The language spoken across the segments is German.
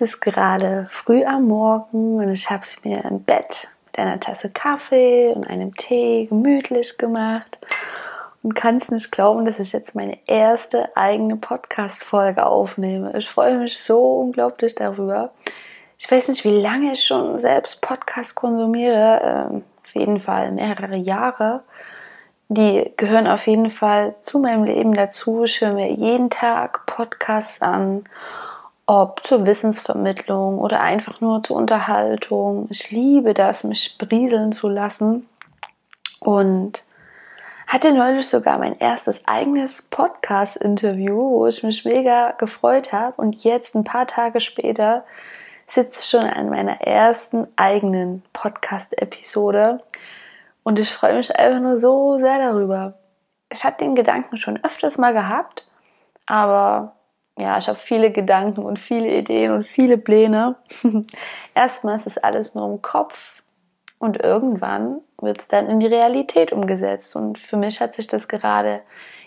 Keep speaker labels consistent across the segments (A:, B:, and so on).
A: Es ist gerade früh am Morgen und ich habe es mir im Bett mit einer Tasse Kaffee und einem Tee gemütlich gemacht und kann es nicht glauben, dass ich jetzt meine erste eigene Podcast-Folge aufnehme. Ich freue mich so unglaublich darüber. Ich weiß nicht, wie lange ich schon selbst Podcast konsumiere. Ähm, auf jeden Fall mehrere Jahre. Die gehören auf jeden Fall zu meinem Leben dazu. Ich höre mir jeden Tag Podcasts an, ob zur Wissensvermittlung oder einfach nur zur Unterhaltung. Ich liebe das, mich brieseln zu lassen. Und hatte neulich sogar mein erstes eigenes Podcast-Interview, wo ich mich mega gefreut habe. Und jetzt, ein paar Tage später, sitze ich schon an meiner ersten eigenen Podcast-Episode. Und ich freue mich einfach nur so sehr darüber. Ich hatte den Gedanken schon öfters mal gehabt, aber ja, ich habe viele Gedanken und viele Ideen und viele Pläne. Erstmal ist es alles nur im Kopf und irgendwann wird es dann in die Realität umgesetzt. Und für mich hat sich das gerade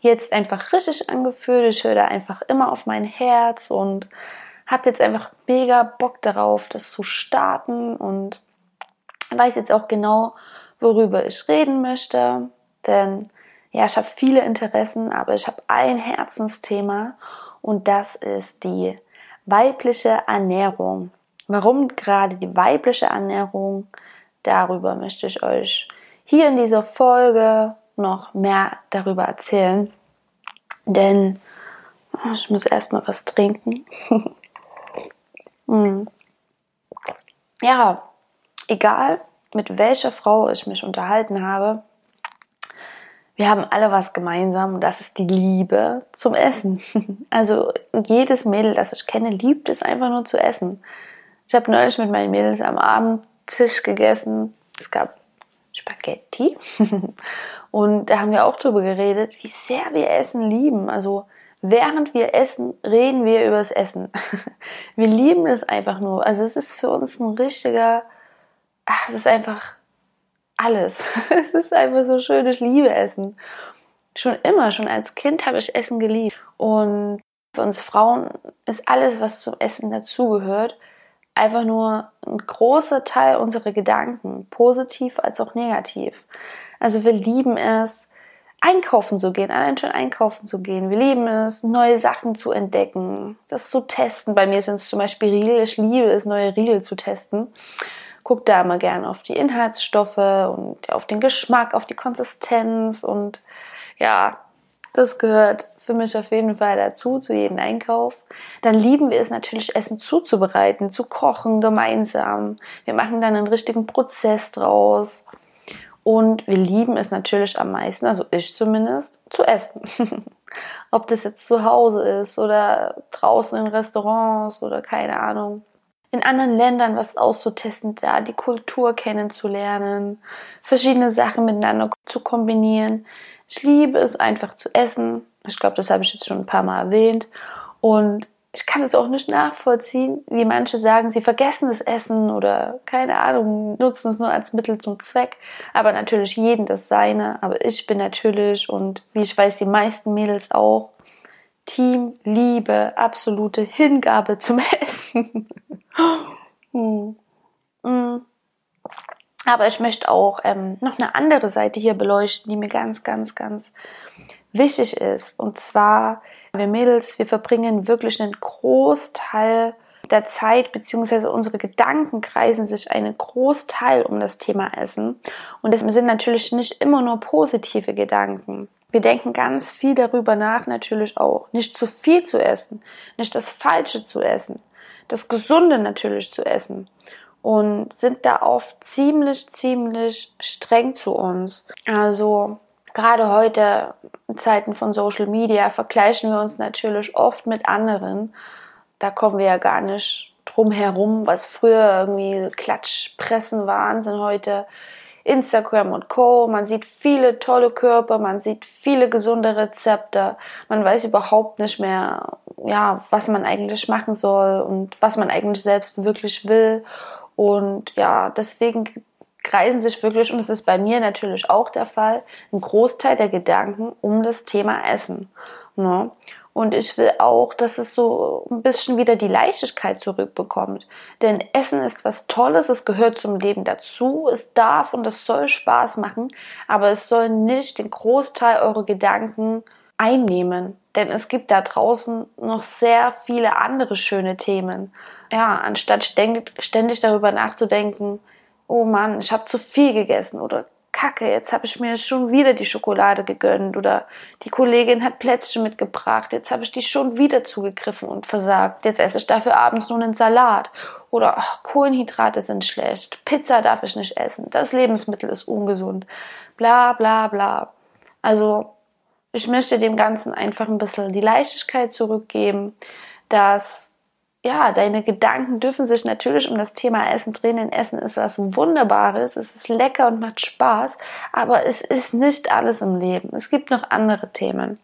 A: jetzt einfach richtig angefühlt. Ich höre da einfach immer auf mein Herz und habe jetzt einfach mega Bock darauf, das zu starten und weiß jetzt auch genau, worüber ich reden möchte. Denn ja, ich habe viele Interessen, aber ich habe ein Herzensthema und das ist die weibliche Ernährung. Warum gerade die weibliche Ernährung? darüber möchte ich euch hier in dieser Folge noch mehr darüber erzählen. Denn oh, ich muss erstmal was trinken. hm. Ja, egal mit welcher Frau ich mich unterhalten habe, wir haben alle was gemeinsam und das ist die Liebe zum Essen. Also jedes Mädel, das ich kenne, liebt es einfach nur zu essen. Ich habe neulich mit meinen Mädels am Abend Tisch gegessen. Es gab Spaghetti. Und da haben wir auch drüber geredet, wie sehr wir Essen lieben. Also während wir essen, reden wir über das Essen. Wir lieben es einfach nur. Also es ist für uns ein richtiger, ach, es ist einfach alles. Es ist einfach so schön. Ich liebe Essen. Schon immer, schon als Kind habe ich Essen geliebt. Und für uns Frauen ist alles, was zum Essen dazugehört, einfach nur ein großer Teil unserer Gedanken, positiv als auch negativ. Also wir lieben es, einkaufen zu gehen, allein schon einkaufen zu gehen. Wir lieben es, neue Sachen zu entdecken, das zu testen. Bei mir sind es zum Beispiel Riegel. Ich liebe es, neue Riegel zu testen. Guck da immer gerne auf die Inhaltsstoffe und auf den Geschmack, auf die Konsistenz und ja, das gehört für mich auf jeden Fall dazu, zu jedem Einkauf. Dann lieben wir es natürlich, Essen zuzubereiten, zu kochen gemeinsam. Wir machen dann einen richtigen Prozess draus. Und wir lieben es natürlich am meisten, also ich zumindest, zu essen. Ob das jetzt zu Hause ist oder draußen in Restaurants oder keine Ahnung. In anderen Ländern was auszutesten, da die Kultur kennenzulernen, verschiedene Sachen miteinander zu kombinieren. Ich liebe es einfach zu essen. Ich glaube, das habe ich jetzt schon ein paar Mal erwähnt. Und ich kann es auch nicht nachvollziehen, wie manche sagen, sie vergessen das Essen oder keine Ahnung, nutzen es nur als Mittel zum Zweck. Aber natürlich jeden das seine. Aber ich bin natürlich und wie ich weiß, die meisten Mädels auch, Team, Liebe, absolute Hingabe zum Essen. hm. Hm. Aber ich möchte auch ähm, noch eine andere Seite hier beleuchten, die mir ganz, ganz, ganz wichtig ist. Und zwar, wir Mädels, wir verbringen wirklich einen Großteil der Zeit beziehungsweise unsere Gedanken kreisen sich einen Großteil um das Thema Essen. Und das sind natürlich nicht immer nur positive Gedanken. Wir denken ganz viel darüber nach, natürlich auch. Nicht zu viel zu essen, nicht das Falsche zu essen, das Gesunde natürlich zu essen. Und sind da oft ziemlich, ziemlich streng zu uns. Also gerade heute in Zeiten von Social Media vergleichen wir uns natürlich oft mit anderen. Da kommen wir ja gar nicht drum herum, was früher irgendwie Klatschpressen waren, sind heute Instagram und Co. Man sieht viele tolle Körper, man sieht viele gesunde Rezepte. Man weiß überhaupt nicht mehr, ja, was man eigentlich machen soll und was man eigentlich selbst wirklich will. Und ja, deswegen kreisen sich wirklich, und das ist bei mir natürlich auch der Fall, ein Großteil der Gedanken um das Thema Essen. Ne? Und ich will auch, dass es so ein bisschen wieder die Leichtigkeit zurückbekommt. Denn Essen ist was Tolles, es gehört zum Leben dazu, es darf und es soll Spaß machen, aber es soll nicht den Großteil eurer Gedanken einnehmen. Denn es gibt da draußen noch sehr viele andere schöne Themen. Ja, anstatt ständig, darüber nachzudenken, oh Mann, ich habe zu viel gegessen oder Kacke, jetzt habe ich mir schon wieder die Schokolade gegönnt oder die Kollegin hat Plätzchen mitgebracht, jetzt habe ich die schon wieder zugegriffen und versagt. Jetzt esse ich dafür abends nur einen Salat oder ach, Kohlenhydrate sind schlecht, Pizza darf ich nicht essen, das Lebensmittel ist ungesund, bla bla bla. Also ich möchte dem Ganzen einfach ein bisschen die Leichtigkeit zurückgeben, dass ja, deine Gedanken dürfen sich natürlich um das Thema Essen drehen, denn Essen ist was Wunderbares, es ist lecker und macht Spaß, aber es ist nicht alles im Leben. Es gibt noch andere Themen.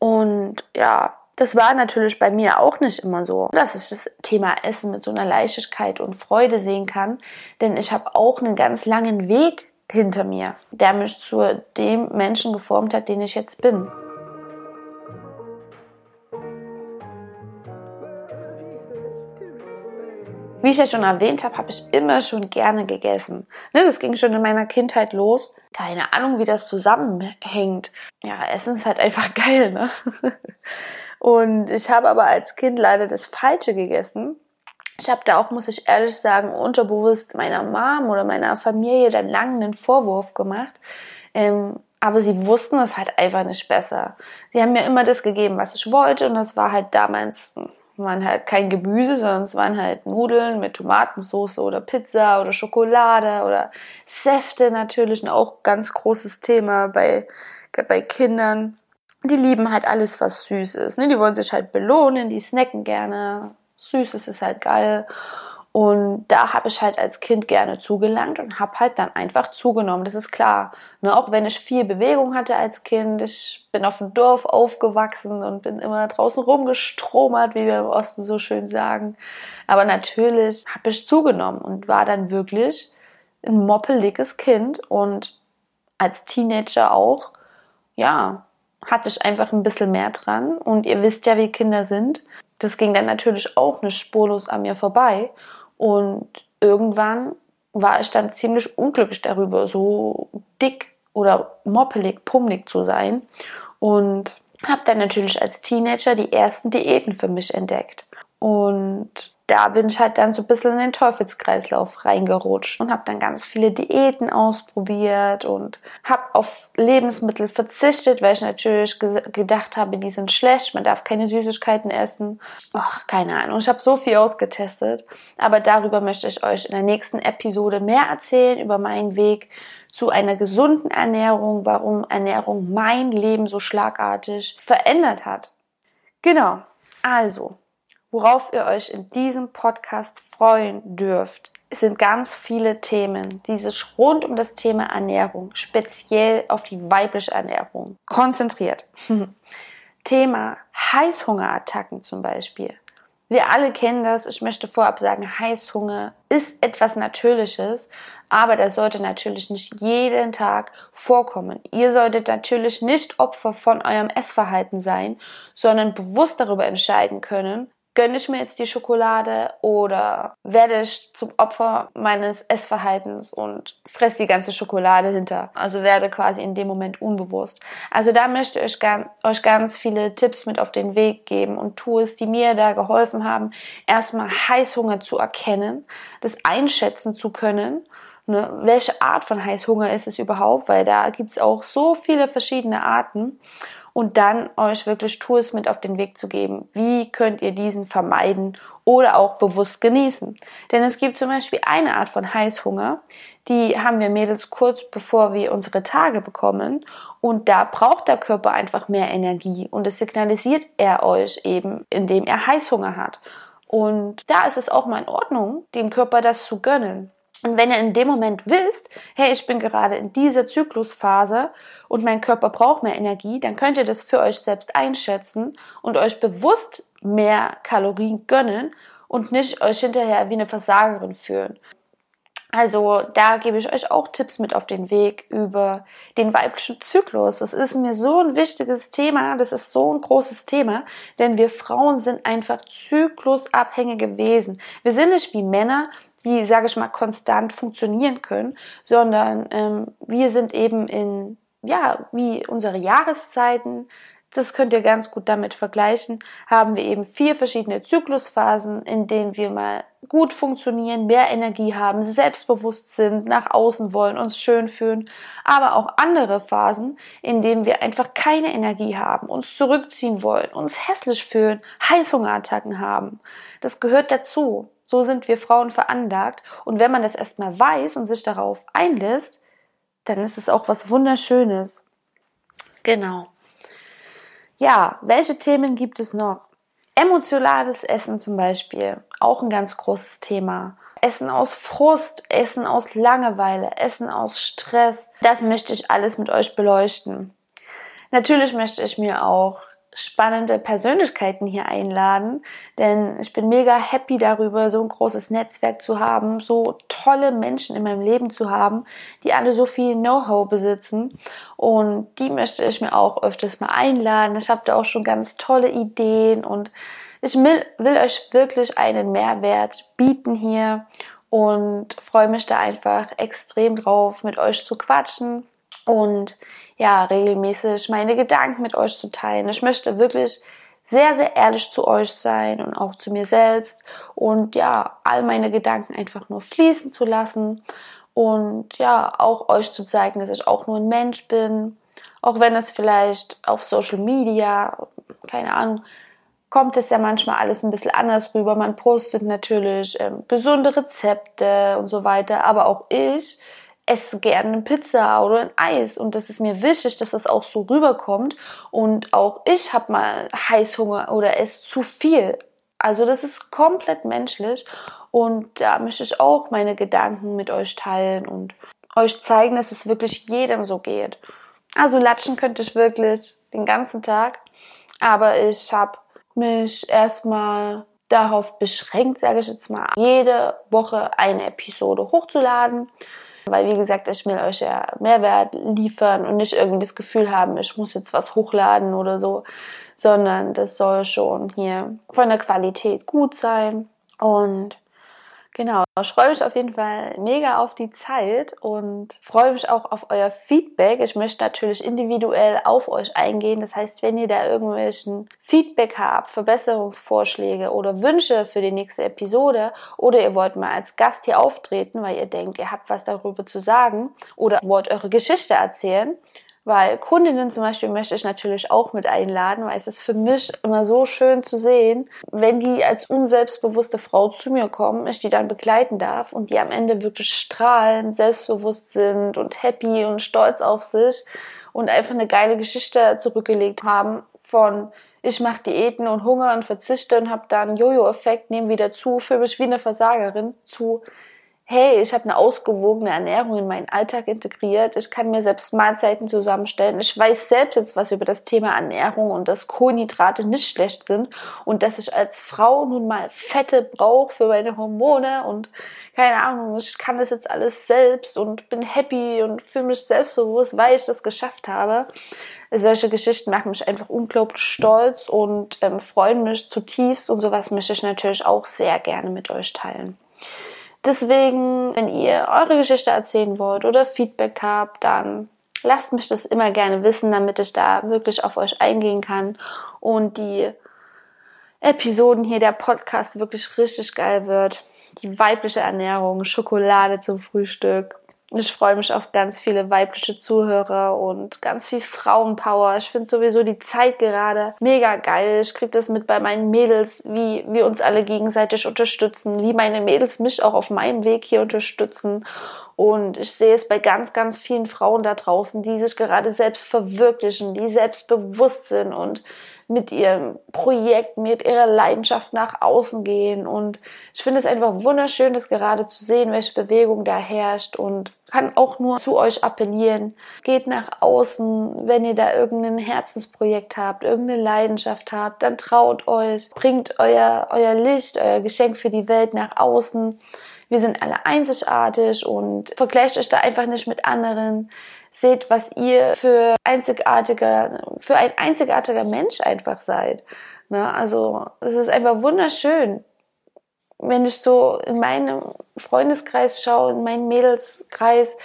A: Und ja, das war natürlich bei mir auch nicht immer so, dass ich das Thema Essen mit so einer Leichtigkeit und Freude sehen kann, denn ich habe auch einen ganz langen Weg hinter mir, der mich zu dem Menschen geformt hat, den ich jetzt bin. Wie ich ja schon erwähnt habe, habe ich immer schon gerne gegessen. Ne, das ging schon in meiner Kindheit los. Keine Ahnung, wie das zusammenhängt. Ja, Essen ist halt einfach geil, ne? Und ich habe aber als Kind leider das Falsche gegessen. Ich habe da auch, muss ich ehrlich sagen, unterbewusst meiner Mom oder meiner Familie dann lange einen Vorwurf gemacht. Ähm, aber sie wussten es halt einfach nicht besser. Sie haben mir immer das gegeben, was ich wollte und das war halt damals waren halt kein Gemüse, sondern es waren halt Nudeln mit Tomatensauce oder Pizza oder Schokolade oder Säfte natürlich, ein auch ganz großes Thema bei, bei Kindern. Die lieben halt alles, was süß ist. Ne? Die wollen sich halt belohnen, die snacken gerne. Süßes ist halt geil. Und da habe ich halt als Kind gerne zugelangt und habe halt dann einfach zugenommen. Das ist klar. Ne, auch wenn ich viel Bewegung hatte als Kind, ich bin auf dem Dorf aufgewachsen und bin immer draußen rumgestromert, wie wir im Osten so schön sagen. Aber natürlich habe ich zugenommen und war dann wirklich ein moppeliges Kind und als Teenager auch, ja, hatte ich einfach ein bisschen mehr dran. Und ihr wisst ja, wie Kinder sind. Das ging dann natürlich auch nicht spurlos an mir vorbei. Und irgendwann war ich dann ziemlich unglücklich darüber, so dick oder moppelig, pummelig zu sein. Und habe dann natürlich als Teenager die ersten Diäten für mich entdeckt. Und da bin ich halt dann so ein bisschen in den Teufelskreislauf reingerutscht und habe dann ganz viele Diäten ausprobiert und habe auf Lebensmittel verzichtet, weil ich natürlich gedacht habe, die sind schlecht, man darf keine Süßigkeiten essen. Ach, keine Ahnung, ich habe so viel ausgetestet, aber darüber möchte ich euch in der nächsten Episode mehr erzählen über meinen Weg zu einer gesunden Ernährung, warum Ernährung mein Leben so schlagartig verändert hat. Genau. Also, Worauf ihr euch in diesem Podcast freuen dürft, sind ganz viele Themen, die sich rund um das Thema Ernährung, speziell auf die weibliche Ernährung, konzentriert. Thema Heißhungerattacken zum Beispiel. Wir alle kennen das. Ich möchte vorab sagen, Heißhunger ist etwas Natürliches, aber das sollte natürlich nicht jeden Tag vorkommen. Ihr solltet natürlich nicht Opfer von eurem Essverhalten sein, sondern bewusst darüber entscheiden können, gönne ich mir jetzt die Schokolade oder werde ich zum Opfer meines Essverhaltens und fresse die ganze Schokolade hinter. Also werde quasi in dem Moment unbewusst. Also da möchte ich euch ganz viele Tipps mit auf den Weg geben und Tools, die mir da geholfen haben, erstmal Heißhunger zu erkennen, das einschätzen zu können Ne, welche Art von Heißhunger ist es überhaupt, weil da gibt es auch so viele verschiedene Arten und dann euch wirklich Tools mit auf den Weg zu geben. Wie könnt ihr diesen vermeiden oder auch bewusst genießen? Denn es gibt zum Beispiel eine Art von Heißhunger, die haben wir Mädels kurz bevor wir unsere Tage bekommen und da braucht der Körper einfach mehr Energie und es signalisiert er euch eben, indem er Heißhunger hat. Und da ist es auch mal in Ordnung, dem Körper das zu gönnen. Und wenn ihr in dem Moment wisst, hey, ich bin gerade in dieser Zyklusphase und mein Körper braucht mehr Energie, dann könnt ihr das für euch selbst einschätzen und euch bewusst mehr Kalorien gönnen und nicht euch hinterher wie eine Versagerin fühlen. Also da gebe ich euch auch Tipps mit auf den Weg über den weiblichen Zyklus. Das ist mir so ein wichtiges Thema, das ist so ein großes Thema, denn wir Frauen sind einfach zyklusabhängige Wesen. Wir sind nicht wie Männer, die, sage ich mal, konstant funktionieren können, sondern ähm, wir sind eben in, ja, wie unsere Jahreszeiten, das könnt ihr ganz gut damit vergleichen, haben wir eben vier verschiedene Zyklusphasen, in denen wir mal gut funktionieren, mehr Energie haben, selbstbewusst sind, nach außen wollen, uns schön fühlen, aber auch andere Phasen, in denen wir einfach keine Energie haben, uns zurückziehen wollen, uns hässlich fühlen, Heißhungerattacken haben. Das gehört dazu. So sind wir Frauen veranlagt und wenn man das erstmal weiß und sich darauf einlässt, dann ist es auch was Wunderschönes. Genau. Ja, welche Themen gibt es noch? Emotionales Essen zum Beispiel, auch ein ganz großes Thema. Essen aus Frust, Essen aus Langeweile, Essen aus Stress. Das möchte ich alles mit euch beleuchten. Natürlich möchte ich mir auch spannende Persönlichkeiten hier einladen, denn ich bin mega happy darüber, so ein großes Netzwerk zu haben, so tolle Menschen in meinem Leben zu haben, die alle so viel Know-how besitzen. Und die möchte ich mir auch öfters mal einladen. Ich habe da auch schon ganz tolle Ideen und ich will, will euch wirklich einen Mehrwert bieten hier und freue mich da einfach extrem drauf, mit euch zu quatschen und ja, regelmäßig meine Gedanken mit euch zu teilen. Ich möchte wirklich sehr, sehr ehrlich zu euch sein und auch zu mir selbst und ja, all meine Gedanken einfach nur fließen zu lassen und ja, auch euch zu zeigen, dass ich auch nur ein Mensch bin, auch wenn es vielleicht auf Social Media, keine Ahnung, kommt es ja manchmal alles ein bisschen anders rüber. Man postet natürlich ähm, gesunde Rezepte und so weiter, aber auch ich esse gerne eine Pizza oder ein Eis. Und das ist mir wichtig, dass das auch so rüberkommt. Und auch ich habe mal Heißhunger oder esse zu viel. Also das ist komplett menschlich. Und da möchte ich auch meine Gedanken mit euch teilen und euch zeigen, dass es wirklich jedem so geht. Also latschen könnte ich wirklich den ganzen Tag, aber ich habe mich erstmal darauf beschränkt, sage ich jetzt mal, jede Woche eine Episode hochzuladen weil, wie gesagt, ich will euch ja Mehrwert liefern und nicht irgendwie das Gefühl haben, ich muss jetzt was hochladen oder so, sondern das soll schon hier von der Qualität gut sein. Und Genau, ich freue mich auf jeden Fall mega auf die Zeit und freue mich auch auf euer Feedback. Ich möchte natürlich individuell auf euch eingehen. Das heißt, wenn ihr da irgendwelchen Feedback habt, Verbesserungsvorschläge oder Wünsche für die nächste Episode oder ihr wollt mal als Gast hier auftreten, weil ihr denkt, ihr habt was darüber zu sagen oder wollt eure Geschichte erzählen, weil Kundinnen zum Beispiel möchte ich natürlich auch mit einladen, weil es ist für mich immer so schön zu sehen, wenn die als unselbstbewusste Frau zu mir kommen, ich die dann begleiten darf und die am Ende wirklich strahlen, selbstbewusst sind und happy und stolz auf sich und einfach eine geile Geschichte zurückgelegt haben von ich mache Diäten und Hunger und verzichte und habe dann Jojo-Effekt, nehme wieder zu, fühle mich wie eine Versagerin zu hey, ich habe eine ausgewogene Ernährung in meinen Alltag integriert, ich kann mir selbst Mahlzeiten zusammenstellen, ich weiß selbst jetzt was über das Thema Ernährung und dass Kohlenhydrate nicht schlecht sind und dass ich als Frau nun mal Fette brauche für meine Hormone und keine Ahnung, ich kann das jetzt alles selbst und bin happy und fühle mich selbstbewusst, weil ich das geschafft habe. Solche Geschichten machen mich einfach unglaublich stolz und ähm, freuen mich zutiefst und sowas möchte ich natürlich auch sehr gerne mit euch teilen. Deswegen, wenn ihr eure Geschichte erzählen wollt oder Feedback habt, dann lasst mich das immer gerne wissen, damit ich da wirklich auf euch eingehen kann und die Episoden hier, der Podcast wirklich richtig geil wird. Die weibliche Ernährung, Schokolade zum Frühstück, ich freue mich auf ganz viele weibliche Zuhörer und ganz viel Frauenpower. Ich finde sowieso die Zeit gerade mega geil. Ich kriege das mit bei meinen Mädels, wie wir uns alle gegenseitig unterstützen, wie meine Mädels mich auch auf meinem Weg hier unterstützen. Und ich sehe es bei ganz, ganz vielen Frauen da draußen, die sich gerade selbst verwirklichen, die selbstbewusst sind und mit ihrem Projekt, mit ihrer Leidenschaft nach außen gehen. Und ich finde es einfach wunderschön, das gerade zu sehen, welche Bewegung da herrscht und kann auch nur zu euch appellieren. Geht nach außen, wenn ihr da irgendein Herzensprojekt habt, irgendeine Leidenschaft habt, dann traut euch, bringt euer, euer Licht, euer Geschenk für die Welt nach außen. Wir sind alle einzigartig und vergleicht euch da einfach nicht mit anderen. Seht, was ihr für einzigartiger, für ein einzigartiger Mensch einfach seid. Ne? Also es ist einfach wunderschön, wenn ich so in meinem Freundeskreis schaue, in meinen Mädelskreis.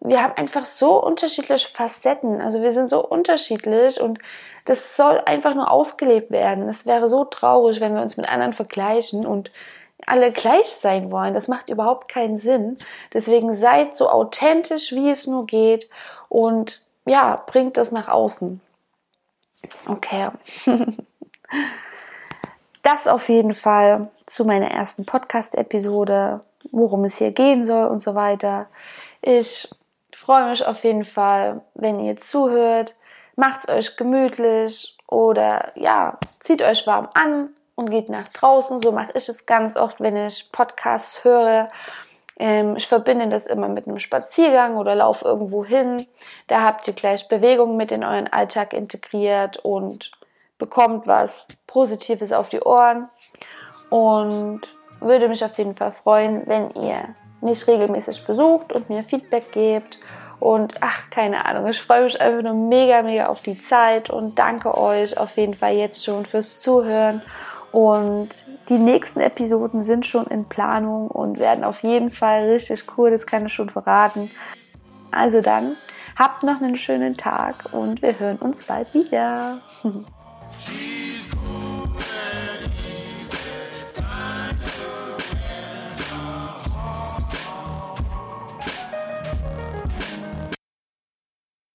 A: Wir haben einfach so unterschiedliche Facetten. Also wir sind so unterschiedlich und das soll einfach nur ausgelebt werden. Es wäre so traurig, wenn wir uns mit anderen vergleichen und alle gleich sein wollen. Das macht überhaupt keinen Sinn. Deswegen seid so authentisch, wie es nur geht und ja, bringt das nach außen. Okay. Das auf jeden Fall zu meiner ersten Podcast-Episode, worum es hier gehen soll und so weiter. Ich freue mich auf jeden Fall, wenn ihr zuhört. Macht's euch gemütlich oder ja, zieht euch warm an und geht nach draußen. So mache ich es ganz oft, wenn ich Podcasts höre. Ähm, ich verbinde das immer mit einem Spaziergang oder lauf irgendwo hin. Da habt ihr gleich Bewegung mit in euren Alltag integriert und bekommt was Positives auf die Ohren und würde mich auf jeden Fall freuen, wenn ihr mich regelmäßig besucht und mir Feedback gebt. Und ach, keine Ahnung, ich freue mich einfach nur mega, mega auf die Zeit und danke euch auf jeden Fall jetzt schon fürs Zuhören. Und die nächsten Episoden sind schon in Planung und werden auf jeden Fall richtig cool, das kann ich schon verraten. Also dann, habt noch einen schönen Tag und wir hören uns bald wieder.